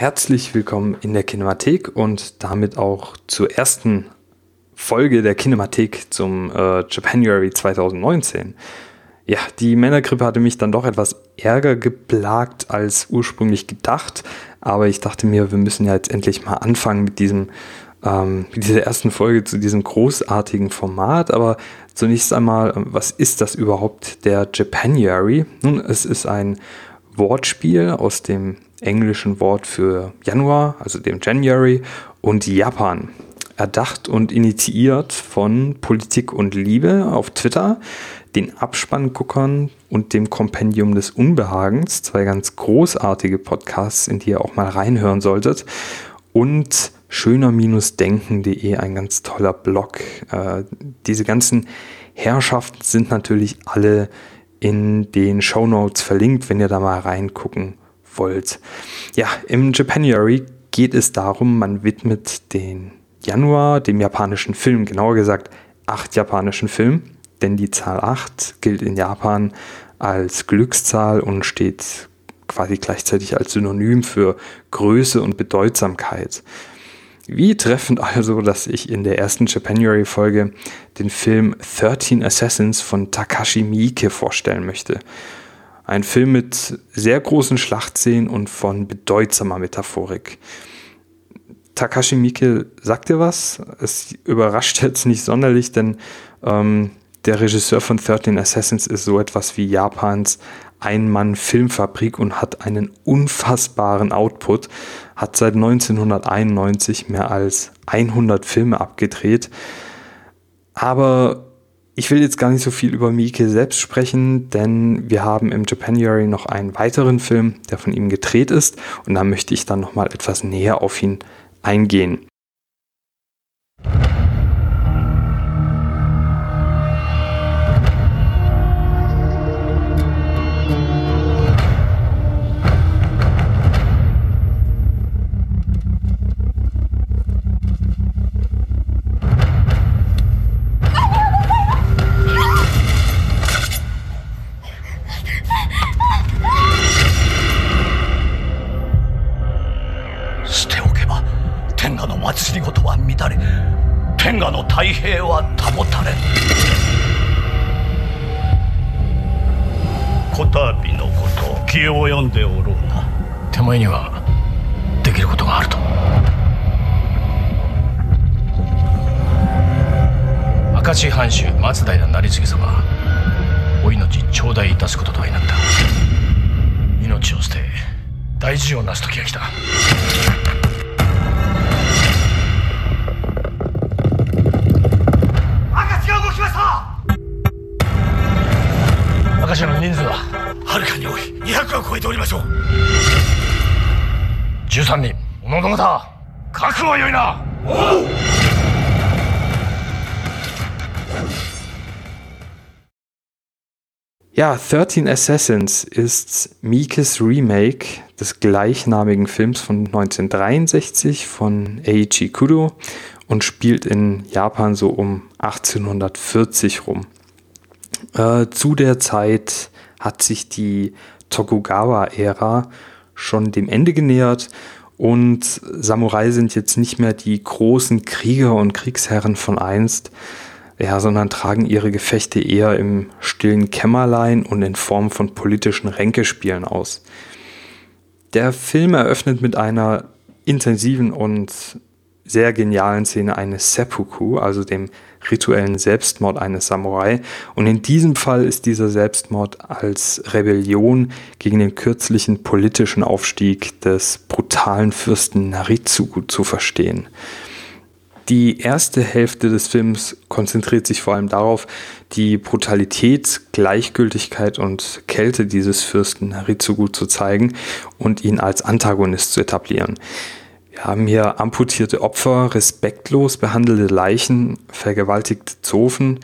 Herzlich willkommen in der Kinemathek und damit auch zur ersten Folge der Kinemathek zum äh, Japanuary 2019. Ja, die Männergrippe hatte mich dann doch etwas ärger geplagt als ursprünglich gedacht, aber ich dachte mir, wir müssen ja jetzt endlich mal anfangen mit diesem ähm, mit dieser ersten Folge zu diesem großartigen Format. Aber zunächst einmal, was ist das überhaupt, der Japanuary? Nun, es ist ein Wortspiel aus dem englischen Wort für Januar, also dem January, und Japan. Erdacht und initiiert von Politik und Liebe auf Twitter, den Abspannguckern und dem Kompendium des Unbehagens, zwei ganz großartige Podcasts, in die ihr auch mal reinhören solltet, und schöner-denken.de, ein ganz toller Blog. Äh, diese ganzen Herrschaften sind natürlich alle in den Show Notes verlinkt, wenn ihr da mal reingucken wollt. Ja, im Japanuary geht es darum, man widmet den Januar dem japanischen Film, genauer gesagt acht japanischen Filmen, denn die Zahl 8 gilt in Japan als Glückszahl und steht quasi gleichzeitig als Synonym für Größe und Bedeutsamkeit. Wie treffend also, dass ich in der ersten Japanuary-Folge den Film 13 Assassins von Takashi Miike vorstellen möchte. Ein Film mit sehr großen Schlachtszenen und von bedeutsamer Metaphorik. Takashi Miike sagt dir was? Es überrascht jetzt nicht sonderlich, denn ähm, der Regisseur von 13 Assassins ist so etwas wie Japans Ein-Mann-Filmfabrik und hat einen unfassbaren Output hat seit 1991 mehr als 100 Filme abgedreht. Aber ich will jetzt gar nicht so viel über Miike selbst sprechen, denn wir haben im Japanuary noch einen weiteren Film, der von ihm gedreht ist und da möchte ich dann nochmal etwas näher auf ihn eingehen. 事は乱れ天下の太平は保たれ。こたびのこと気を読んでおろうな。手前にはできることがあると。明石藩主松平成次様お命頂戴いたすこととはなった。命を捨て大事を成す時が来た。13 Assassins ist Mikes Remake des gleichnamigen Films von 1963 von Eiichi Kudo und spielt in Japan so um 1840 rum. Äh, zu der Zeit hat sich die Tokugawa-Ära schon dem Ende genähert und Samurai sind jetzt nicht mehr die großen Krieger und Kriegsherren von einst, ja, sondern tragen ihre Gefechte eher im stillen Kämmerlein und in Form von politischen Ränkespielen aus. Der Film eröffnet mit einer intensiven und sehr genialen Szene eines Seppuku, also dem rituellen Selbstmord eines Samurai. Und in diesem Fall ist dieser Selbstmord als Rebellion gegen den kürzlichen politischen Aufstieg des brutalen Fürsten Naritsugu zu verstehen. Die erste Hälfte des Films konzentriert sich vor allem darauf, die Brutalität, Gleichgültigkeit und Kälte dieses Fürsten Naritsugu zu zeigen und ihn als Antagonist zu etablieren. Wir haben hier amputierte Opfer, respektlos behandelte Leichen, vergewaltigte Zofen.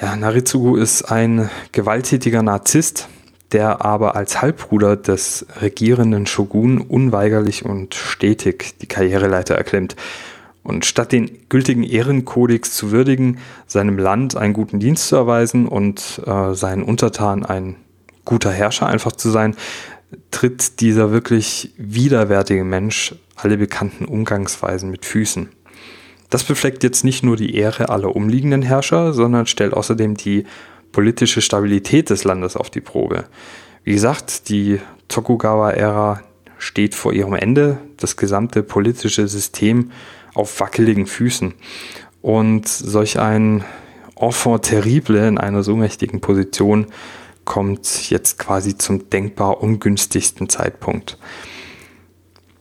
Ja, Naritsugu ist ein gewalttätiger Narzisst, der aber als Halbbruder des regierenden Shogun unweigerlich und stetig die Karriereleiter erklimmt. Und statt den gültigen Ehrenkodex zu würdigen, seinem Land einen guten Dienst zu erweisen und äh, seinen Untertanen ein guter Herrscher einfach zu sein, tritt dieser wirklich widerwärtige Mensch alle bekannten Umgangsweisen mit Füßen. Das befleckt jetzt nicht nur die Ehre aller umliegenden Herrscher, sondern stellt außerdem die politische Stabilität des Landes auf die Probe. Wie gesagt, die Tokugawa-Ära steht vor ihrem Ende, das gesamte politische System auf wackeligen Füßen. Und solch ein Enfant terrible in einer so mächtigen Position kommt jetzt quasi zum denkbar ungünstigsten Zeitpunkt.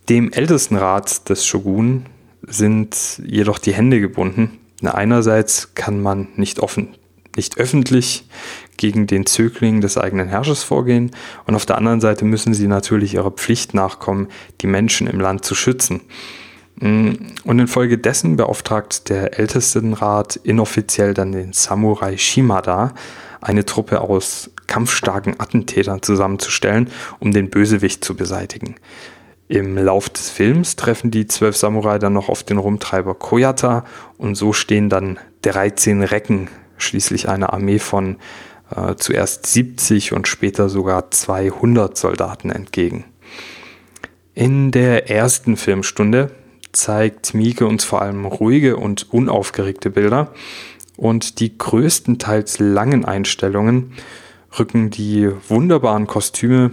Dem ältesten Rat des Shogun sind jedoch die Hände gebunden. Einerseits kann man nicht offen, nicht öffentlich gegen den Zögling des eigenen Herrschers vorgehen und auf der anderen Seite müssen sie natürlich ihrer Pflicht nachkommen, die Menschen im Land zu schützen. Mm, und infolgedessen beauftragt der Ältestenrat inoffiziell dann den Samurai Shimada, eine Truppe aus kampfstarken Attentätern zusammenzustellen, um den Bösewicht zu beseitigen. Im Lauf des Films treffen die zwölf Samurai dann noch auf den Rumtreiber Koyata und so stehen dann 13 Recken, schließlich eine Armee von äh, zuerst 70 und später sogar 200 Soldaten entgegen. In der ersten Filmstunde zeigt Mieke uns vor allem ruhige und unaufgeregte Bilder und die größtenteils langen Einstellungen rücken die wunderbaren Kostüme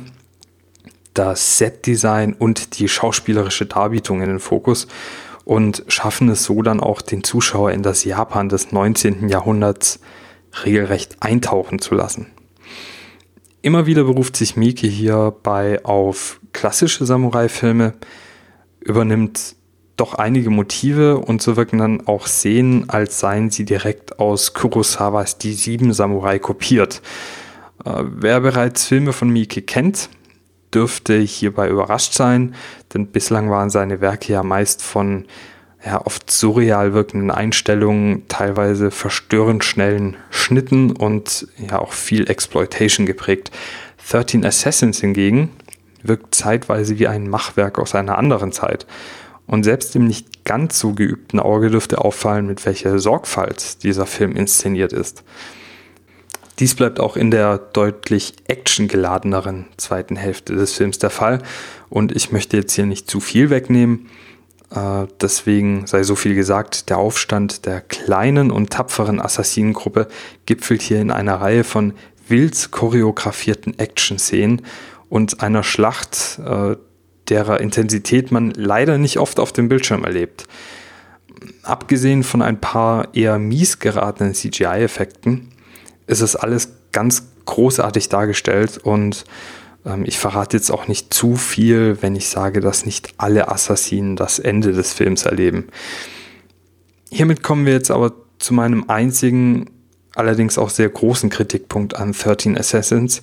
das Setdesign und die schauspielerische Darbietung in den Fokus und schaffen es so dann auch den Zuschauer in das Japan des 19. Jahrhunderts regelrecht eintauchen zu lassen. Immer wieder beruft sich Miki hierbei auf klassische Samurai-Filme, übernimmt doch einige Motive und so wirken dann auch Szenen, als seien sie direkt aus Kurosawas Die Sieben Samurai kopiert. Äh, wer bereits Filme von Miki kennt, dürfte hierbei überrascht sein, denn bislang waren seine Werke ja meist von ja, oft surreal wirkenden Einstellungen, teilweise verstörend schnellen Schnitten und ja auch viel Exploitation geprägt. 13 Assassins hingegen wirkt zeitweise wie ein Machwerk aus einer anderen Zeit. Und selbst dem nicht ganz so geübten Auge dürfte auffallen, mit welcher Sorgfalt dieser Film inszeniert ist. Dies bleibt auch in der deutlich actiongeladeneren zweiten Hälfte des Films der Fall. Und ich möchte jetzt hier nicht zu viel wegnehmen. Äh, deswegen sei so viel gesagt, der Aufstand der kleinen und tapferen Assassinengruppe gipfelt hier in einer Reihe von wild choreografierten Action-Szenen und einer Schlacht, äh, derer Intensität man leider nicht oft auf dem Bildschirm erlebt. Abgesehen von ein paar eher mies geratenen CGI-Effekten ist es alles ganz großartig dargestellt und ähm, ich verrate jetzt auch nicht zu viel, wenn ich sage, dass nicht alle Assassinen das Ende des Films erleben. Hiermit kommen wir jetzt aber zu meinem einzigen, allerdings auch sehr großen Kritikpunkt an 13 Assassins.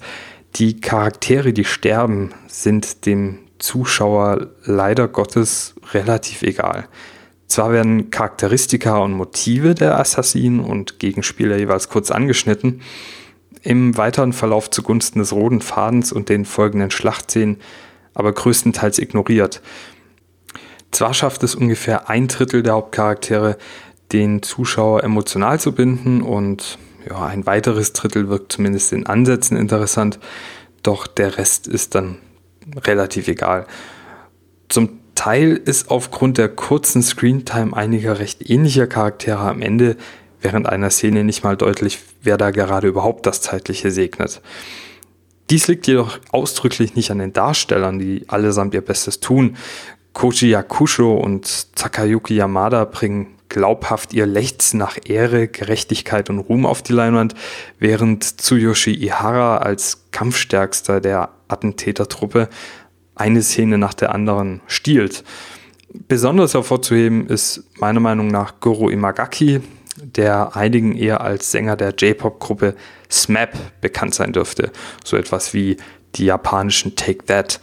Die Charaktere, die sterben, sind dem Zuschauer leider Gottes relativ egal. Zwar werden Charakteristika und Motive der Assassinen und Gegenspieler jeweils kurz angeschnitten, im weiteren Verlauf zugunsten des roten Fadens und den folgenden Schlachtszenen aber größtenteils ignoriert. Zwar schafft es ungefähr ein Drittel der Hauptcharaktere, den Zuschauer emotional zu binden und ja, ein weiteres Drittel wirkt zumindest in Ansätzen interessant, doch der Rest ist dann relativ egal. Zum Teil ist aufgrund der kurzen Screentime einiger recht ähnlicher Charaktere am Ende während einer Szene nicht mal deutlich, wer da gerade überhaupt das Zeitliche segnet. Dies liegt jedoch ausdrücklich nicht an den Darstellern, die allesamt ihr Bestes tun. Koji Yakusho und Takayuki Yamada bringen glaubhaft ihr Lechzen nach Ehre, Gerechtigkeit und Ruhm auf die Leinwand, während Tsuyoshi Ihara als Kampfstärkster der Attentätertruppe eine Szene nach der anderen stiehlt. Besonders hervorzuheben ist meiner Meinung nach Goro Imagaki, der einigen eher als Sänger der J-Pop-Gruppe SMAP bekannt sein dürfte. So etwas wie die japanischen Take That.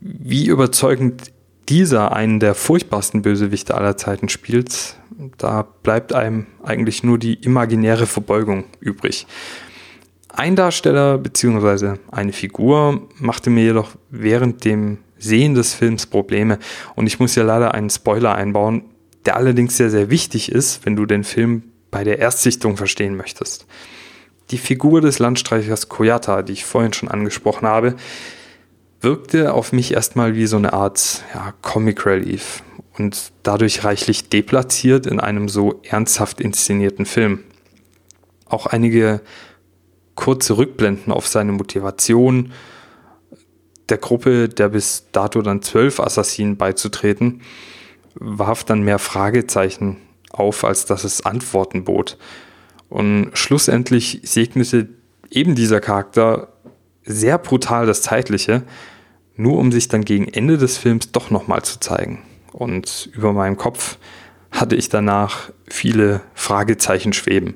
Wie überzeugend dieser einen der furchtbarsten Bösewichte aller Zeiten spielt, da bleibt einem eigentlich nur die imaginäre Verbeugung übrig. Ein Darsteller bzw. eine Figur machte mir jedoch während dem Sehen des Films Probleme und ich muss ja leider einen Spoiler einbauen, der allerdings sehr, sehr wichtig ist, wenn du den Film bei der Erstsichtung verstehen möchtest. Die Figur des Landstreichers Koyata, die ich vorhin schon angesprochen habe, wirkte auf mich erstmal wie so eine Art ja, Comic Relief und dadurch reichlich deplatziert in einem so ernsthaft inszenierten Film. Auch einige kurze Rückblenden auf seine Motivation der Gruppe der bis dato dann zwölf Assassinen beizutreten, warf dann mehr Fragezeichen auf, als dass es Antworten bot. Und schlussendlich segnete eben dieser Charakter sehr brutal das Zeitliche, nur um sich dann gegen Ende des Films doch nochmal zu zeigen. Und über meinem Kopf hatte ich danach viele Fragezeichen schweben.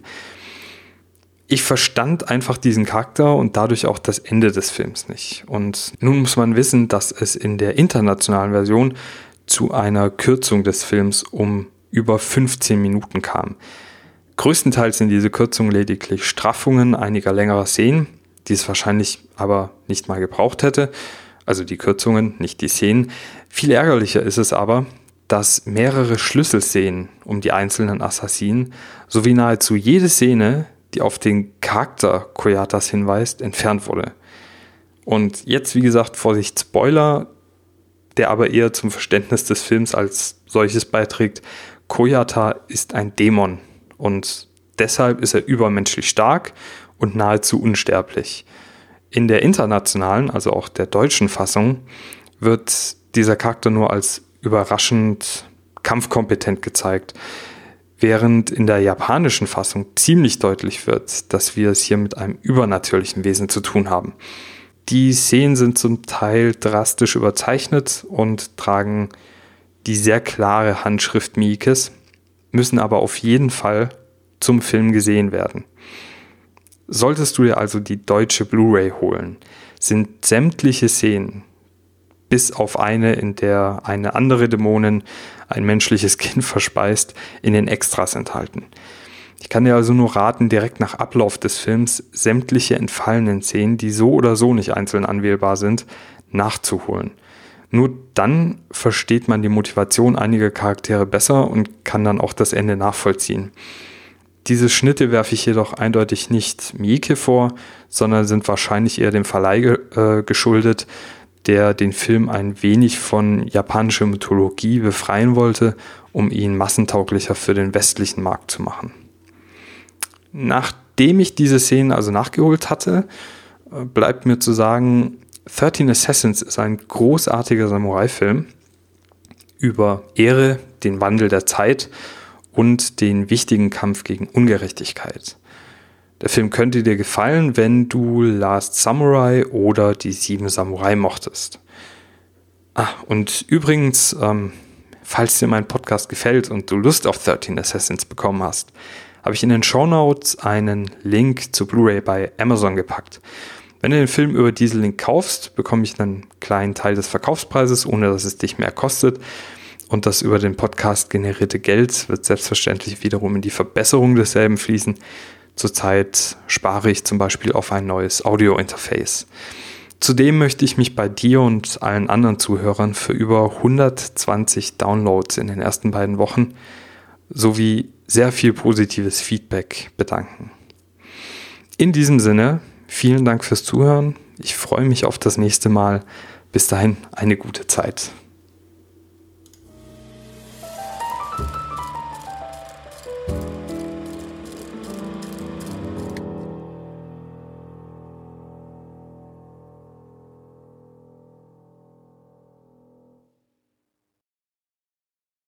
Ich verstand einfach diesen Charakter und dadurch auch das Ende des Films nicht. Und nun muss man wissen, dass es in der internationalen Version zu einer Kürzung des Films um über 15 Minuten kam. Größtenteils sind diese Kürzungen lediglich Straffungen einiger längerer Szenen, die es wahrscheinlich aber nicht mal gebraucht hätte. Also die Kürzungen, nicht die Szenen. Viel ärgerlicher ist es aber, dass mehrere Schlüsselszenen um die einzelnen Assassinen sowie nahezu jede Szene, die auf den Charakter Koyatas hinweist, entfernt wurde. Und jetzt, wie gesagt, Vorsicht, Spoiler, der aber eher zum Verständnis des Films als solches beiträgt. Koyata ist ein Dämon und deshalb ist er übermenschlich stark und nahezu unsterblich. In der internationalen, also auch der deutschen Fassung, wird dieser Charakter nur als überraschend kampfkompetent gezeigt, während in der japanischen Fassung ziemlich deutlich wird, dass wir es hier mit einem übernatürlichen Wesen zu tun haben. Die Szenen sind zum Teil drastisch überzeichnet und tragen die sehr klare Handschrift Miikes, müssen aber auf jeden Fall zum Film gesehen werden. Solltest du dir also die deutsche Blu-ray holen, sind sämtliche Szenen, bis auf eine, in der eine andere Dämonin ein menschliches Kind verspeist, in den Extras enthalten. Ich kann dir also nur raten, direkt nach Ablauf des Films sämtliche entfallenen Szenen, die so oder so nicht einzeln anwählbar sind, nachzuholen. Nur dann versteht man die Motivation einiger Charaktere besser und kann dann auch das Ende nachvollziehen. Diese Schnitte werfe ich jedoch eindeutig nicht Mieke vor, sondern sind wahrscheinlich eher dem Verleih äh, geschuldet, der den Film ein wenig von japanischer Mythologie befreien wollte, um ihn massentauglicher für den westlichen Markt zu machen. Nachdem ich diese Szenen also nachgeholt hatte, äh, bleibt mir zu sagen, 13 Assassins ist ein großartiger Samurai-Film über Ehre, den Wandel der Zeit und den wichtigen Kampf gegen Ungerechtigkeit. Der Film könnte dir gefallen, wenn du Last Samurai oder die Sieben Samurai mochtest. Ah, und übrigens, ähm, falls dir mein Podcast gefällt und du Lust auf 13 Assassins bekommen hast, habe ich in den Show Notes einen Link zu Blu-ray bei Amazon gepackt. Wenn du den Film über diesen Link kaufst, bekomme ich einen kleinen Teil des Verkaufspreises, ohne dass es dich mehr kostet. Und das über den Podcast generierte Geld wird selbstverständlich wiederum in die Verbesserung desselben fließen. Zurzeit spare ich zum Beispiel auf ein neues Audio-Interface. Zudem möchte ich mich bei dir und allen anderen Zuhörern für über 120 Downloads in den ersten beiden Wochen sowie sehr viel positives Feedback bedanken. In diesem Sinne, vielen Dank fürs Zuhören. Ich freue mich auf das nächste Mal. Bis dahin eine gute Zeit.